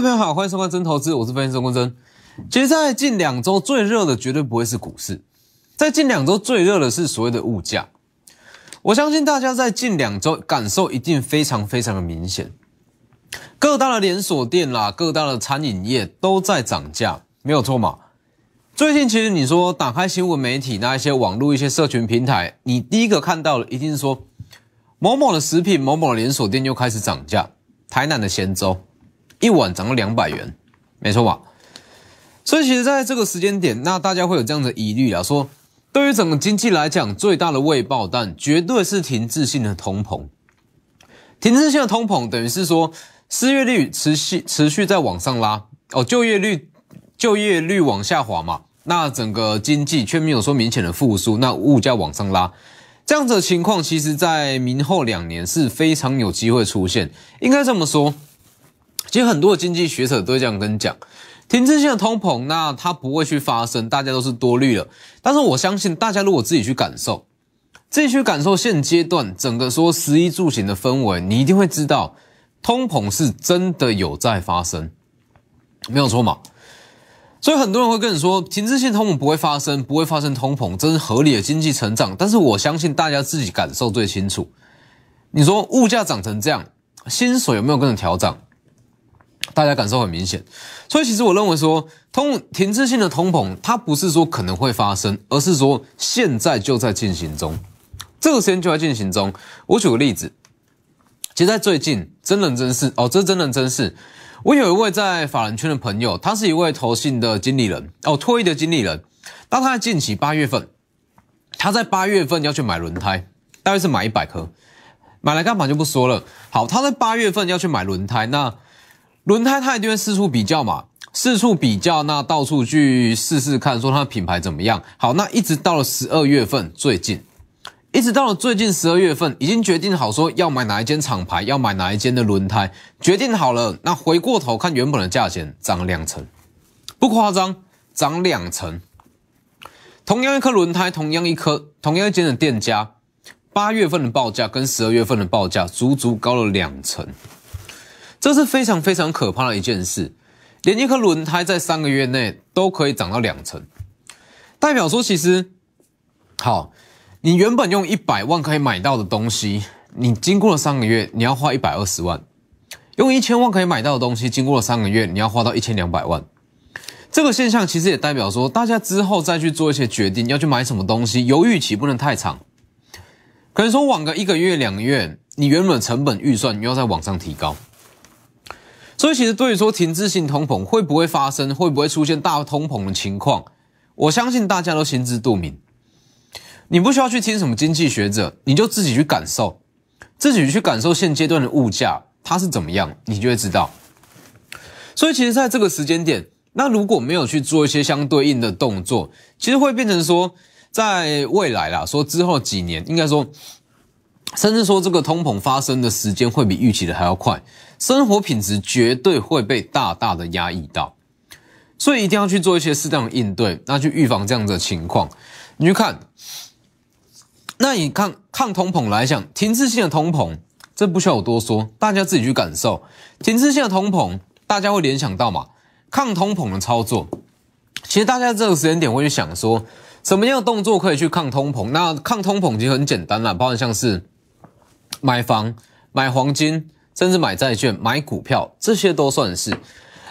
各位朋友好，欢迎收看真投资，我是分析师郭真。其实，在近两周最热的绝对不会是股市，在近两周最热的是所谓的物价。我相信大家在近两周感受一定非常非常的明显，各大的连锁店啦，各大的餐饮业都在涨价，没有错嘛？最近其实你说打开新闻媒体那一些网络一些社群平台，你第一个看到的一定是说某某的食品、某某的连锁店又开始涨价，台南的咸粥一晚涨了两百元，没错吧？所以其实在这个时间点，那大家会有这样的疑虑啊，说。对于整个经济来讲，最大的未爆弹绝对是停滞性的通膨。停滞性的通膨等于是说失业率持续持续在往上拉哦，就业率就业率往下滑嘛，那整个经济却没有说明显的复苏，那物价往上拉，这样子的情况，其实在明后两年是非常有机会出现。应该这么说，其实很多的经济学者都会这样跟你讲。停滞性的通膨，那它不会去发生，大家都是多虑了。但是我相信，大家如果自己去感受，自己去感受现阶段整个说食衣住行的氛围，你一定会知道，通膨是真的有在发生，没有错嘛？所以很多人会跟你说，停滞性通膨不会发生，不会发生通膨，这是合理的经济成长。但是我相信大家自己感受最清楚。你说物价涨成这样，薪水有没有跟着调涨？大家感受很明显，所以其实我认为说通停滞性的通膨，它不是说可能会发生，而是说现在就在进行中，这个时间就在进行中。我举个例子，其实在最近真人真事哦，这真人真事。我有一位在法人圈的朋友，他是一位投信的经理人哦，脱衣的经理人。那他在近期八月份，他在八月份要去买轮胎，大约是买一百颗，买来干嘛就不说了。好，他在八月份要去买轮胎，那。轮胎他一定会四处比较嘛，四处比较，那到处去试试看，说它的品牌怎么样。好，那一直到了十二月份，最近，一直到了最近十二月份，已经决定好说要买哪一间厂牌，要买哪一间的轮胎，决定好了。那回过头看原本的价钱涨了两成，不夸张，涨两成。同样一颗轮胎，同样一颗，同样一间的店家，八月份的报价跟十二月份的报价足足高了两成。这是非常非常可怕的一件事，连一颗轮胎在三个月内都可以涨到两成，代表说其实，好，你原本用一百万可以买到的东西，你经过了三个月，你要花一百二十万；用一千万可以买到的东西，经过了三个月，你要花到一千两百万。这个现象其实也代表说，大家之后再去做一些决定，要去买什么东西，犹豫期不能太长，可能说晚个一个月、两个月，你原本成本预算又要再往上提高。所以，其实对于说停滞性通膨会不会发生，会不会出现大通膨的情况，我相信大家都心知肚明。你不需要去听什么经济学者，你就自己去感受，自己去感受现阶段的物价它是怎么样，你就会知道。所以，其实在这个时间点，那如果没有去做一些相对应的动作，其实会变成说，在未来啦，说之后几年，应该说。甚至说，这个通膨发生的时间会比预期的还要快，生活品质绝对会被大大的压抑到，所以一定要去做一些适当的应对，那去预防这样的情况。你去看，那你看抗通膨来讲，停滞性的通膨，这不需要我多说，大家自己去感受。停滞性的通膨，大家会联想到嘛？抗通膨的操作，其实大家这个时间点会去想说，什么样的动作可以去抗通膨？那抗通膨其实很简单啦，包含像是。买房、买黄金，甚至买债券、买股票，这些都算是。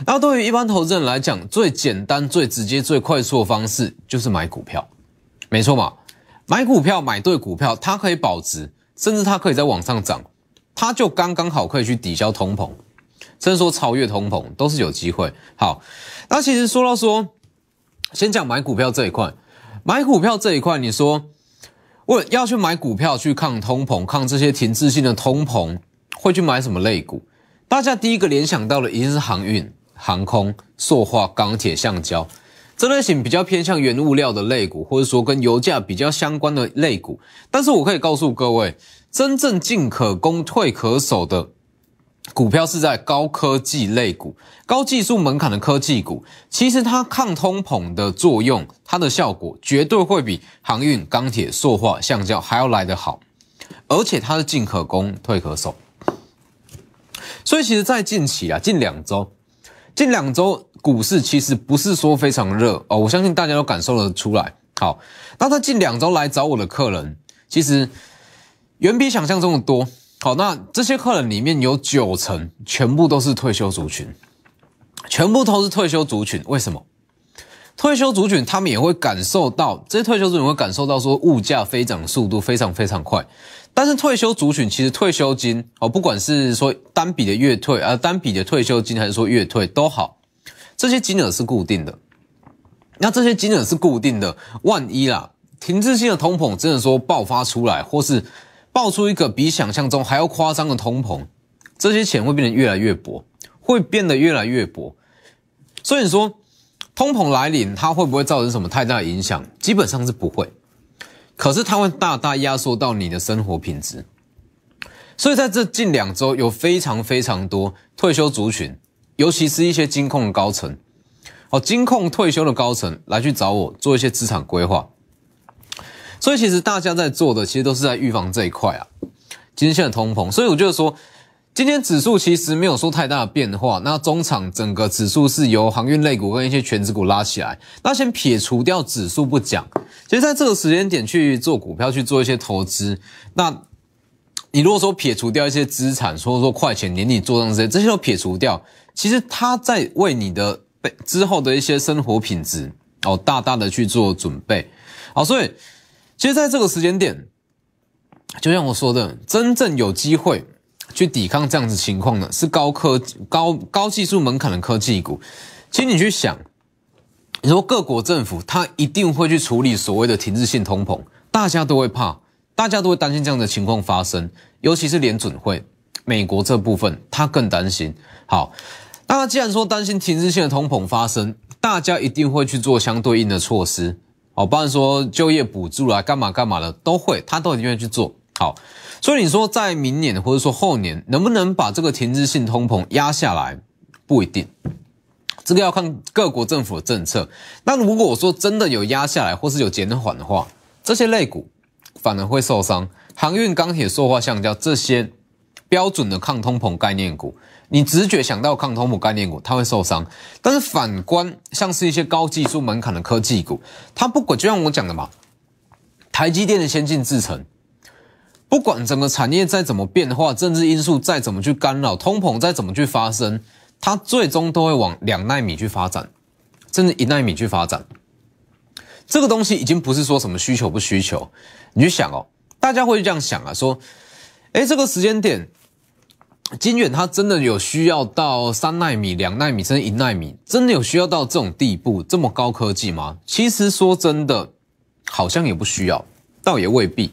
那对于一般投资人来讲，最简单、最直接、最快速的方式就是买股票，没错嘛？买股票，买对股票，它可以保值，甚至它可以在往上涨，它就刚刚好可以去抵消通膨，甚至说超越通膨都是有机会。好，那其实说到说，先讲买股票这一块，买股票这一块，你说。我要去买股票去抗通膨、抗这些停滞性的通膨，会去买什么类股？大家第一个联想到的一定是航运、航空、塑化、钢铁、橡胶这类型比较偏向原物料的类股，或者说跟油价比较相关的类股。但是我可以告诉各位，真正进可攻、退可守的。股票是在高科技类股、高技术门槛的科技股，其实它抗通膨的作用，它的效果绝对会比航运、钢铁、塑化、橡胶还要来得好，而且它是进可攻、退可守。所以其实，在近期啊，近两周，近两周股市其实不是说非常热哦，我相信大家都感受得出来。好，那在近两周来找我的客人，其实远比想象中的多。好，那这些客人里面有九成全部都是退休族群，全部都是退休族群。为什么？退休族群他们也会感受到，这些退休族群会感受到说物价飞涨速度非常非常快。但是退休族群其实退休金哦，不管是说单笔的月退啊，单笔的退休金还是说月退都好，这些金额是固定的。那这些金额是固定的，万一啦，停滞性的通膨真的说爆发出来，或是爆出一个比想象中还要夸张的通膨，这些钱会变得越来越薄，会变得越来越薄。所以你说，通膨来临，它会不会造成什么太大的影响？基本上是不会。可是它会大大压缩到你的生活品质，所以在这近两周有非常非常多退休族群，尤其是一些金控的高层，哦，金控退休的高层来去找我做一些资产规划。所以其实大家在做的，其实都是在预防这一块啊，今天的通膨。所以我觉得说。今天指数其实没有说太大的变化，那中场整个指数是由航运类股跟一些全指股拉起来。那先撇除掉指数不讲，其实在这个时间点去做股票去做一些投资，那你如果说撇除掉一些资产，说说快钱年底做这些，这些都撇除掉，其实它在为你的被之后的一些生活品质哦，大大的去做准备。好，所以其实在这个时间点，就像我说的，真正有机会。去抵抗这样子情况呢是高科高高技术门槛的科技股。其实你去想，你说各国政府它一定会去处理所谓的停滞性通膨，大家都会怕，大家都会担心这样的情况发生，尤其是联准会美国这部分，他更担心。好，那既然说担心停滞性的通膨发生，大家一定会去做相对应的措施，哦，包含说就业补助啦，干嘛干嘛的都会，他都一定会去做。好。所以你说在明年或者说后年能不能把这个停滞性通膨压下来，不一定，这个要看各国政府的政策。那如果我说真的有压下来或是有减缓的话，这些类股反而会受伤。航运、钢铁、塑化、橡胶这些标准的抗通膨概念股，你直觉想到抗通膨概念股，它会受伤。但是反观像是一些高技术门槛的科技股，它不管就像我讲的嘛，台积电的先进制程。不管整个产业再怎么变化，政治因素再怎么去干扰，通膨再怎么去发生，它最终都会往两纳米去发展，甚至一纳米去发展。这个东西已经不是说什么需求不需求，你去想哦，大家会这样想啊，说，哎，这个时间点，金远它真的有需要到三纳米、两纳米甚至一纳米，真的有需要到这种地步这么高科技吗？其实说真的，好像也不需要，倒也未必。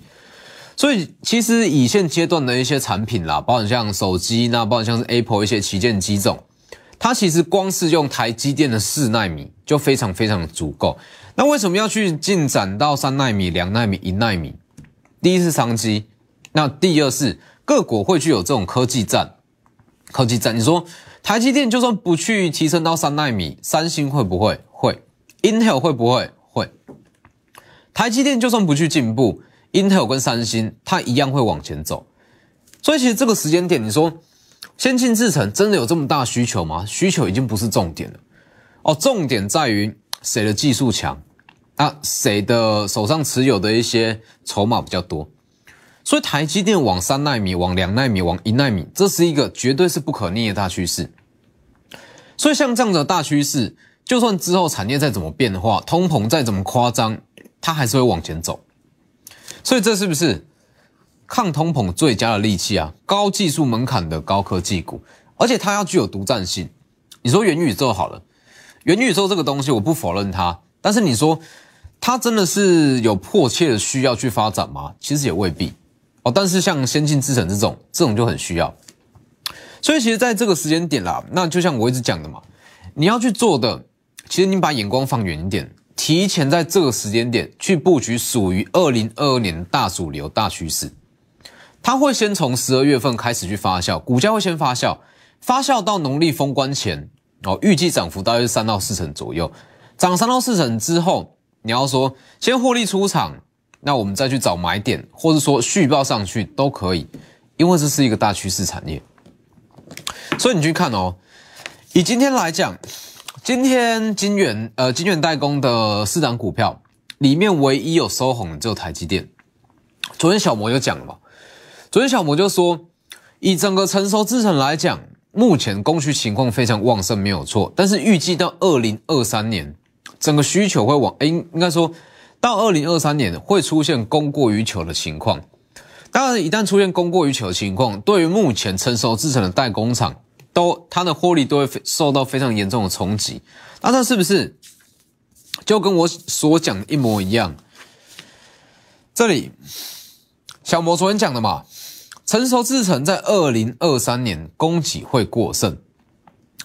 所以其实以现阶段的一些产品啦，包括像手机，那包括像是 Apple 一些旗舰机种，它其实光是用台积电的四纳米就非常非常足够。那为什么要去进展到三纳米、两纳米、一纳米？第一是商机，那第二是各国会具有这种科技战。科技战，你说台积电就算不去提升到三纳米，三星会不会？会，Intel 会不会？会。台积电就算不去进步。Intel 跟三星，它一样会往前走，所以其实这个时间点，你说先进制程真的有这么大需求吗？需求已经不是重点了，哦，重点在于谁的技术强，啊，谁的手上持有的一些筹码比较多。所以台积电往三纳米、往两纳米、往一纳米，这是一个绝对是不可逆的大趋势。所以像这样的大趋势，就算之后产业再怎么变化，通膨再怎么夸张，它还是会往前走。所以这是不是抗通膨最佳的利器啊？高技术门槛的高科技股，而且它要具有独占性。你说元宇宙好了，元宇宙这个东西我不否认它，但是你说它真的是有迫切的需要去发展吗？其实也未必哦。但是像先进制程这种，这种就很需要。所以其实在这个时间点啦，那就像我一直讲的嘛，你要去做的，其实你把眼光放远一点。提前在这个时间点去布局，属于二零二二年大主流大趋势，它会先从十二月份开始去发酵，股价会先发酵，发酵到农历封关前哦，预计涨幅大约是三到四成左右，涨三到四成之后，你要说先获利出场，那我们再去找买点，或者说续报上去都可以，因为这是一个大趋势产业，所以你去看哦。以今天来讲，今天金元呃金元代工的四档股票里面，唯一有收红的只有台积电。昨天小摩就讲了嘛，昨天小摩就说，以整个成熟制程来讲，目前供需情况非常旺盛，没有错。但是预计到二零二三年，整个需求会往，哎，应该说到二零二三年会出现供过于求的情况。当然，一旦出现供过于求的情况，对于目前成熟制程的代工厂。都，它的获利都会受到非常严重的冲击。那这是不是就跟我所讲的一模一样？这里小魔昨天讲的嘛，成熟制程在二零二三年供给会过剩，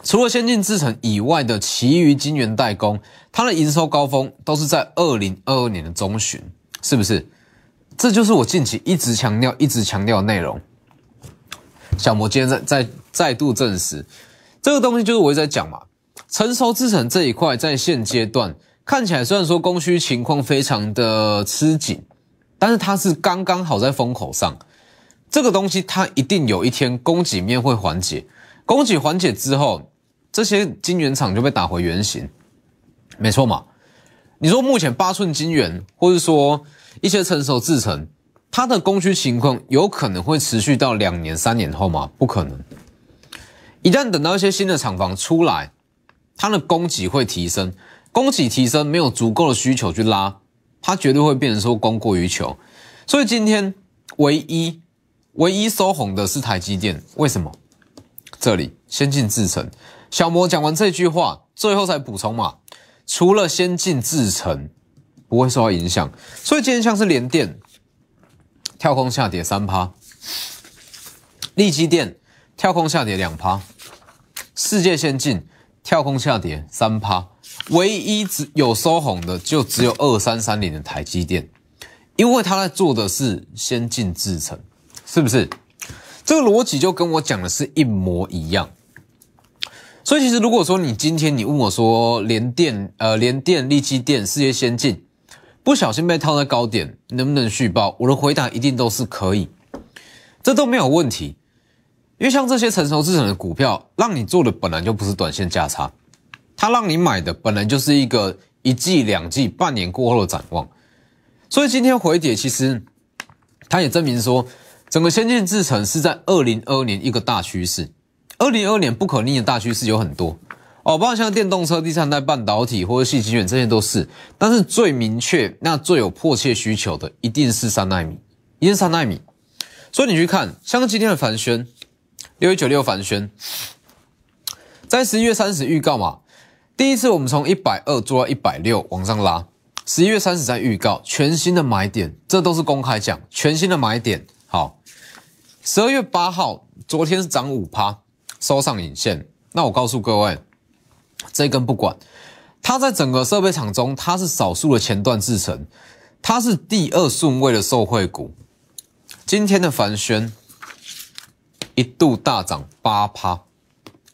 除了先进制程以外的其余晶圆代工，它的营收高峰都是在二零二二年的中旬，是不是？这就是我近期一直强调、一直强调的内容。小魔今天在在再度证实，这个东西就是我一直在讲嘛。成熟制程这一块在现阶段看起来，虽然说供需情况非常的吃紧，但是它是刚刚好在风口上。这个东西它一定有一天供给面会缓解，供给缓解之后，这些晶圆厂就被打回原形，没错嘛。你说目前八寸晶圆，或者说一些成熟制程。它的供需情况有可能会持续到两年、三年后吗？不可能。一旦等到一些新的厂房出来，它的供给会提升，供给提升没有足够的需求去拉，它绝对会变成说供过于求。所以今天唯一唯一收红的是台积电，为什么？这里先进制程，小魔讲完这句话，最后才补充嘛，除了先进制程不会受到影响，所以今天像是联电。跳空下跌三趴，利基电跳空下跌两趴，世界先进跳空下跌三趴，唯一只有收红的就只有二三三零的台积电，因为他在做的是先进制程，是不是？这个逻辑就跟我讲的是一模一样。所以其实如果说你今天你问我说联电呃联电利基电世界先进。不小心被套在高点，能不能续报？我的回答一定都是可以，这都没有问题。因为像这些成熟资产的股票，让你做的本来就不是短线价差，它让你买的本来就是一个一季、两季、半年过后的展望。所以今天回跌，其实它也证明说，整个先进制程是在二零二二年一个大趋势。二零二二年不可逆的大趋势有很多。哦，包括像电动车、第三代半导体或者细晶圆，这些都是。但是最明确、那最有迫切需求的，一定是三纳米，一定是三纳米。所以你去看，像今天的凡轩，六一九六凡轩，在十一月三十预告嘛，第一次我们从一百二做到一百六往上拉，十一月三十在预告全新的买点，这都是公开讲全新的买点。好，十二月八号，昨天是涨五趴，收上影线。那我告诉各位。这根不管，它在整个设备厂中，它是少数的前段制程，它是第二顺位的受惠股。今天的凡轩一度大涨八趴，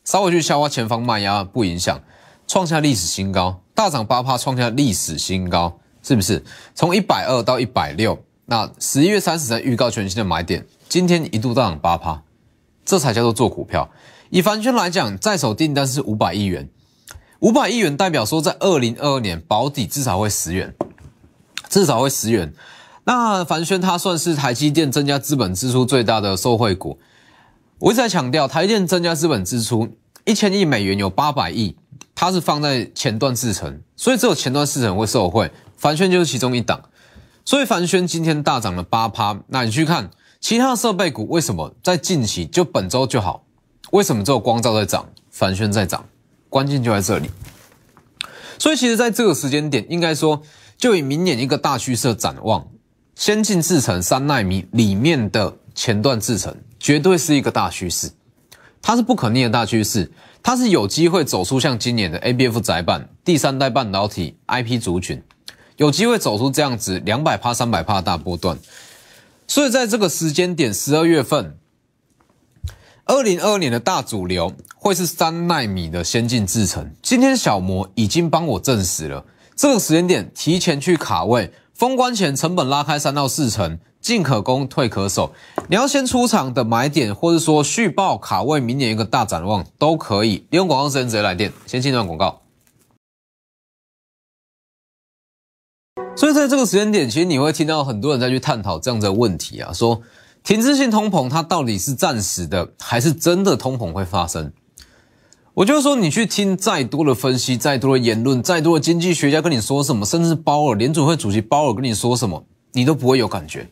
稍微去消化前方卖压不影响，创下历史新高，大涨八趴，创下历史新高，是不是？从一百二到一百六，那十一月三十日预告全新的买点，今天一度大涨八趴，这才叫做做股票。以凡轩来讲，在手订单是五百亿元。五百亿元代表说，在二零二二年保底至少会十元，至少会十元。那凡轩它算是台积电增加资本支出最大的受惠股。我一直在强调，台电增加资本支出一千亿美元，有八百亿，它是放在前段制程，所以只有前段制程会受惠。凡轩就是其中一档，所以凡轩今天大涨了八趴。那你去看其他设备股，为什么在近期就本周就好？为什么只有光照在涨，凡轩在涨？关键就在这里，所以其实在这个时间点，应该说就以明年一个大趋势展望，先进制程三纳米里面的前段制程，绝对是一个大趋势，它是不可逆的大趋势，它是有机会走出像今年的 A B F 窄板第三代半导体 I P 族群，有机会走出这样子两百帕三百帕大波段，所以在这个时间点，十二月份。二零二二年的大主流会是三纳米的先进制程。今天小摩已经帮我证实了，这个时间点提前去卡位，封关前成本拉开三到四成，进可攻退可守。你要先出场的买点，或者说续报卡位明年一个大展望都可以。利用广告时间直接来电，先进段广告。所以在这个时间点，其实你会听到很多人在去探讨这样的问题啊，说停滞性通膨它到底是暂时的，还是真的通膨会发生？我就说，你去听再多的分析，再多的言论，再多的经济学家跟你说什么，甚至鲍尔联储会主席鲍尔跟你说什么，你都不会有感觉，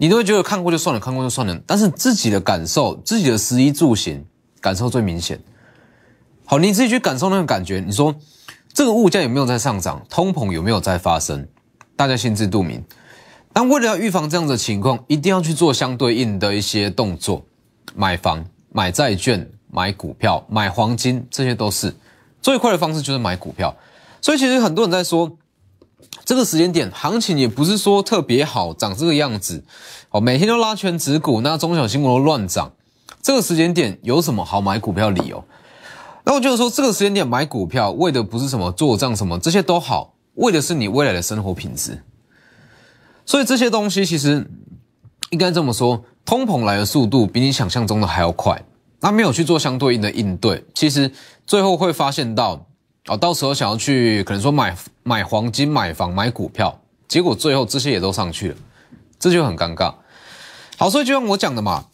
你都会觉得看过就算了，看过就算了。但是自己的感受，自己的食衣住行感受最明显。好，你自己去感受那个感觉，你说这个物价有没有在上涨，通膨有没有在发生，大家心知肚明。但为了要预防这样的情况，一定要去做相对应的一些动作，买房、买债券。买股票、买黄金，这些都是最快的方式，就是买股票。所以其实很多人在说，这个时间点行情也不是说特别好，长这个样子哦，每天都拉全指股，那中小新股都乱涨。这个时间点有什么好买股票理由？那我觉得说，这个时间点买股票，为的不是什么做账什么，这些都好，为的是你未来的生活品质。所以这些东西其实应该这么说，通膨来的速度比你想象中的还要快。那没有去做相对应的应对，其实最后会发现到，哦，到时候想要去可能说买买黄金、买房、买股票，结果最后这些也都上去了，这就很尴尬。好，所以就像我讲的嘛，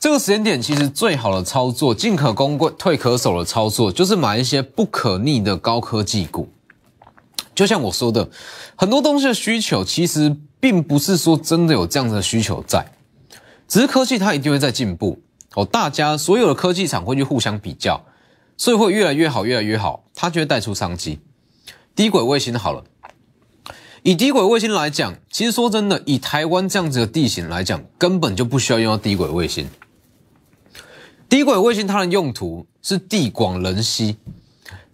这个时间点其实最好的操作，进可攻退可守的操作，就是买一些不可逆的高科技股。就像我说的，很多东西的需求其实并不是说真的有这样子的需求在，只是科技它一定会在进步。哦，大家所有的科技厂会去互相比较，所以会越来越好，越来越好，它就会带出商机。低轨卫星好了，以低轨卫星来讲，其实说真的，以台湾这样子的地形来讲，根本就不需要用到低轨卫星。低轨卫星它的用途是地广人稀，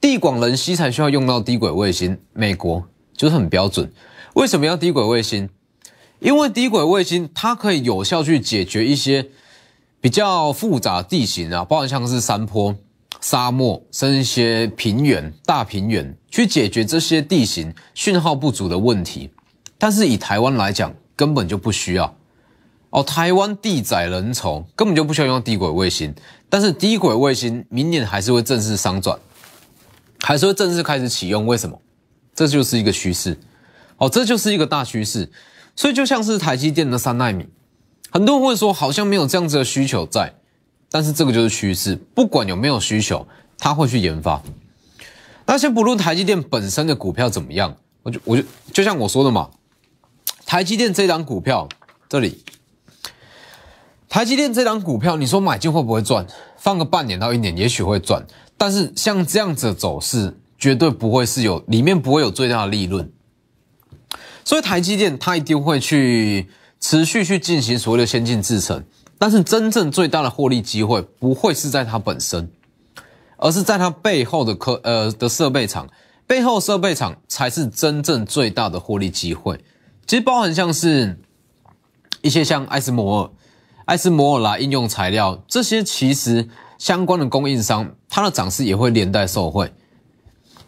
地广人稀才需要用到低轨卫星。美国就是很标准，为什么要低轨卫星？因为低轨卫星它可以有效去解决一些。比较复杂地形啊，包含像是山坡、沙漠，甚至一些平原、大平原，去解决这些地形讯号不足的问题。但是以台湾来讲，根本就不需要哦。台湾地窄人稠，根本就不需要用低轨卫星。但是低轨卫星明年还是会正式商转，还是会正式开始启用。为什么？这就是一个趋势哦，这就是一个大趋势。所以就像是台积电的三纳米。很多人会说，好像没有这样子的需求在，但是这个就是趋势，不管有没有需求，他会去研发。那先不论台积电本身的股票怎么样，我就我就就像我说的嘛，台积电这档股票，这里，台积电这档股票，你说买进会不会赚？放个半年到一年，也许会赚，但是像这样子的走势，绝对不会是有里面不会有最大的利润。所以台积电它一定会去。持续去进行所谓的先进制程，但是真正最大的获利机会不会是在它本身，而是在它背后的科呃的设备厂，背后设备厂才是真正最大的获利机会。其实包含像是一些像艾斯摩尔、艾斯摩尔啦应用材料这些，其实相关的供应商，它的涨势也会连带受惠，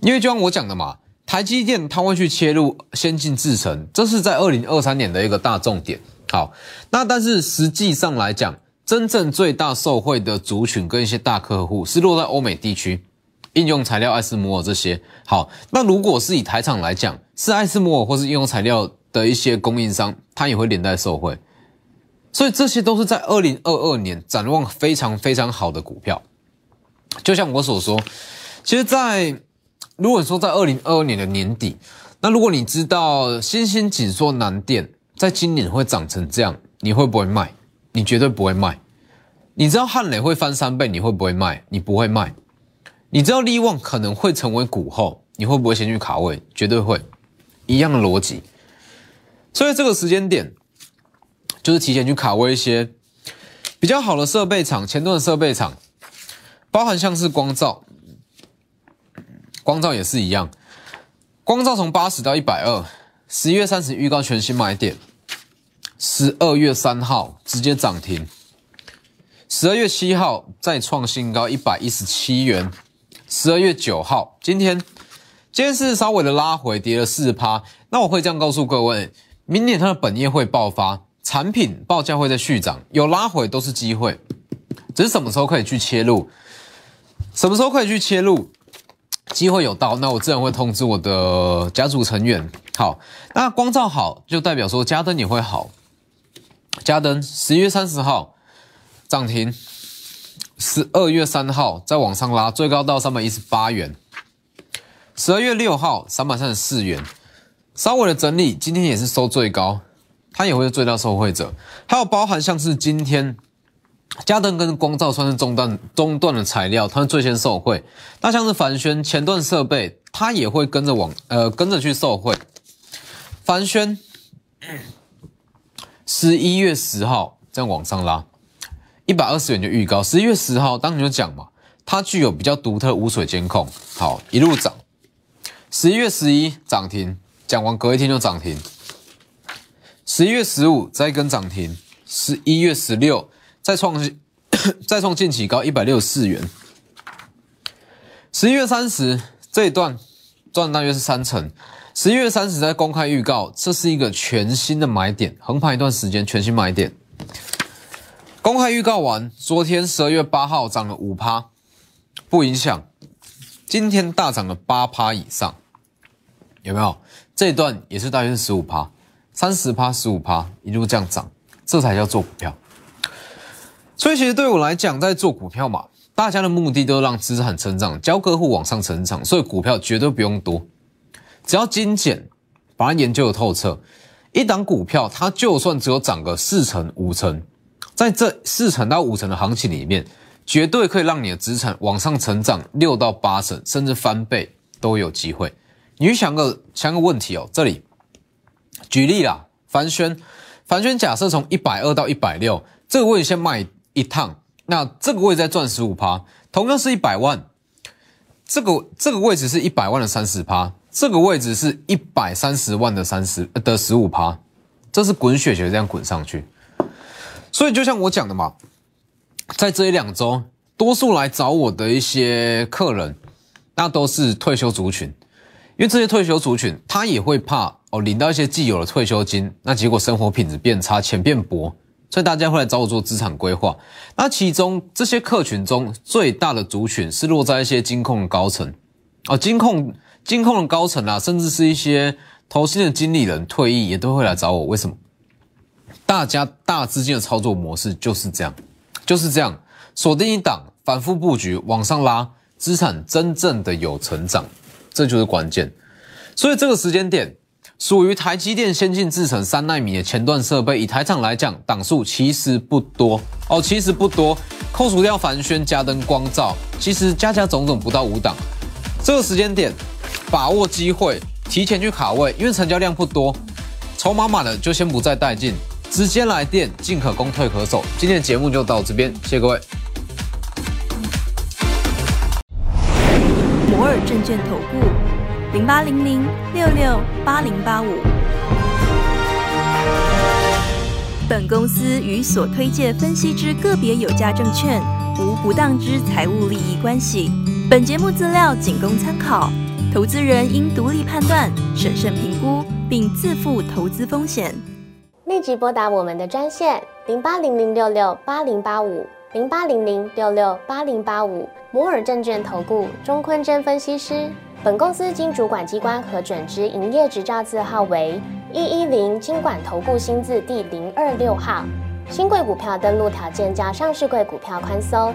因为就像我讲的嘛。台积电它会去切入先进制程，这是在二零二三年的一个大重点。好，那但是实际上来讲，真正最大受惠的族群跟一些大客户是落在欧美地区，应用材料、艾斯摩尔这些。好，那如果是以台厂来讲，是艾斯摩尔或是应用材料的一些供应商，它也会连带受惠。所以这些都是在二零二二年展望非常非常好的股票。就像我所说，其实，在如果说在二零二二年的年底，那如果你知道新兴紧缩南电在今年会涨成这样，你会不会卖？你绝对不会卖。你知道汉磊会翻三倍，你会不会卖？你不会卖。你知道利旺可能会成为股后，你会不会先去卡位？绝对会。一样的逻辑。所以这个时间点，就是提前去卡位一些比较好的设备厂，前端的设备厂，包含像是光照。光照也是一样，光照从八十到一百二，十一月三十预告全新买点，十二月三号直接涨停，十二月七号再创新高一百一十七元，十二月九号今天今天是稍微的拉回，跌了四趴。那我会这样告诉各位，明年它的本业会爆发，产品报价会在续涨，有拉回都是机会，只是什么时候可以去切入，什么时候可以去切入，机会有到，那我自然会通知我的家族成员。好，那光照好就代表说加灯也会好，加灯十一月三十号涨停，十二月三号再往上拉，最高到三百一十八元，十二月六号三百三十四元。稍微的整理，今天也是收最高，它也会是最大受惠者。还有包含像是今天，嘉登跟光照算是中段中段的材料，它是最先受惠。那像是凡轩前段设备，它也会跟着往呃跟着去受惠。凡轩十一月十号这样往上拉，一百二十元就预告。十一月十号当时就讲嘛，它具有比较独特无水监控，好一路涨。十一月十一涨停。讲完隔一天就涨停，十一月十五再跟涨停，十一月十六再创 再创近期高一百六十四元，十一月三十这一段赚大约是三成，十一月三十在公开预告，这是一个全新的买点，横盘一段时间全新买点，公开预告完，昨天十二月八号涨了五趴，不影响，今天大涨了八趴以上，有没有？这一段也是大约是十五趴，三十趴、十五趴一路这样涨，这才叫做股票。所以其实对我来讲，在做股票嘛，大家的目的都让资产成长，教客户往上成长，所以股票绝对不用多，只要精简，把它研究的透彻。一档股票，它就算只有涨个四成、五成，在这四成到五成的行情里面，绝对可以让你的资产往上成长六到八成，甚至翻倍都有机会。你去想个想个问题哦，这里举例啦，凡轩，凡轩假设从一百二到一百六，这个位置先卖一趟，那这个位置再赚十五趴，同样是一百万，这个这个位置是一百万的三十趴，这个位置是一百三十万的三十的十五趴，这是滚雪球这样滚上去，所以就像我讲的嘛，在这一两周，多数来找我的一些客人，那都是退休族群。因为这些退休族群，他也会怕哦，领到一些既有的退休金，那结果生活品质变差，钱变薄，所以大家会来找我做资产规划。那其中这些客群中最大的族群是落在一些金控的高层哦，金控金控的高层啊，甚至是一些投资的经理人退役也都会来找我。为什么？大家大资金的操作模式就是这样，就是这样，锁定一档，反复布局，往上拉，资产真正的有成长。这就是关键，所以这个时间点属于台积电先进制程三纳米的前段设备，以台厂来讲，档数其实不多哦，其实不多，扣除掉凡轩、加灯、光照，其实加加总总不到五档。这个时间点，把握机会，提前去卡位，因为成交量不多，筹码满了就先不再带进，直接来电，进可攻，退可守。今天的节目就到这边，谢谢各位。摩尔证券投顾零八零零六六八零八五。本公司与所推介分析之个别有价证券无不当之财务利益关系。本节目资料仅供参考，投资人应独立判断、审慎评估，并自负投资风险。立即拨打我们的专线零八零零六六八零八五零八零零六六八零八五。摩尔证券投顾钟坤真分析师，本公司经主管机关核准之营业执照字号为一一零金管投顾新字第零二六号。新贵股票登录条件较上市贵股票宽松，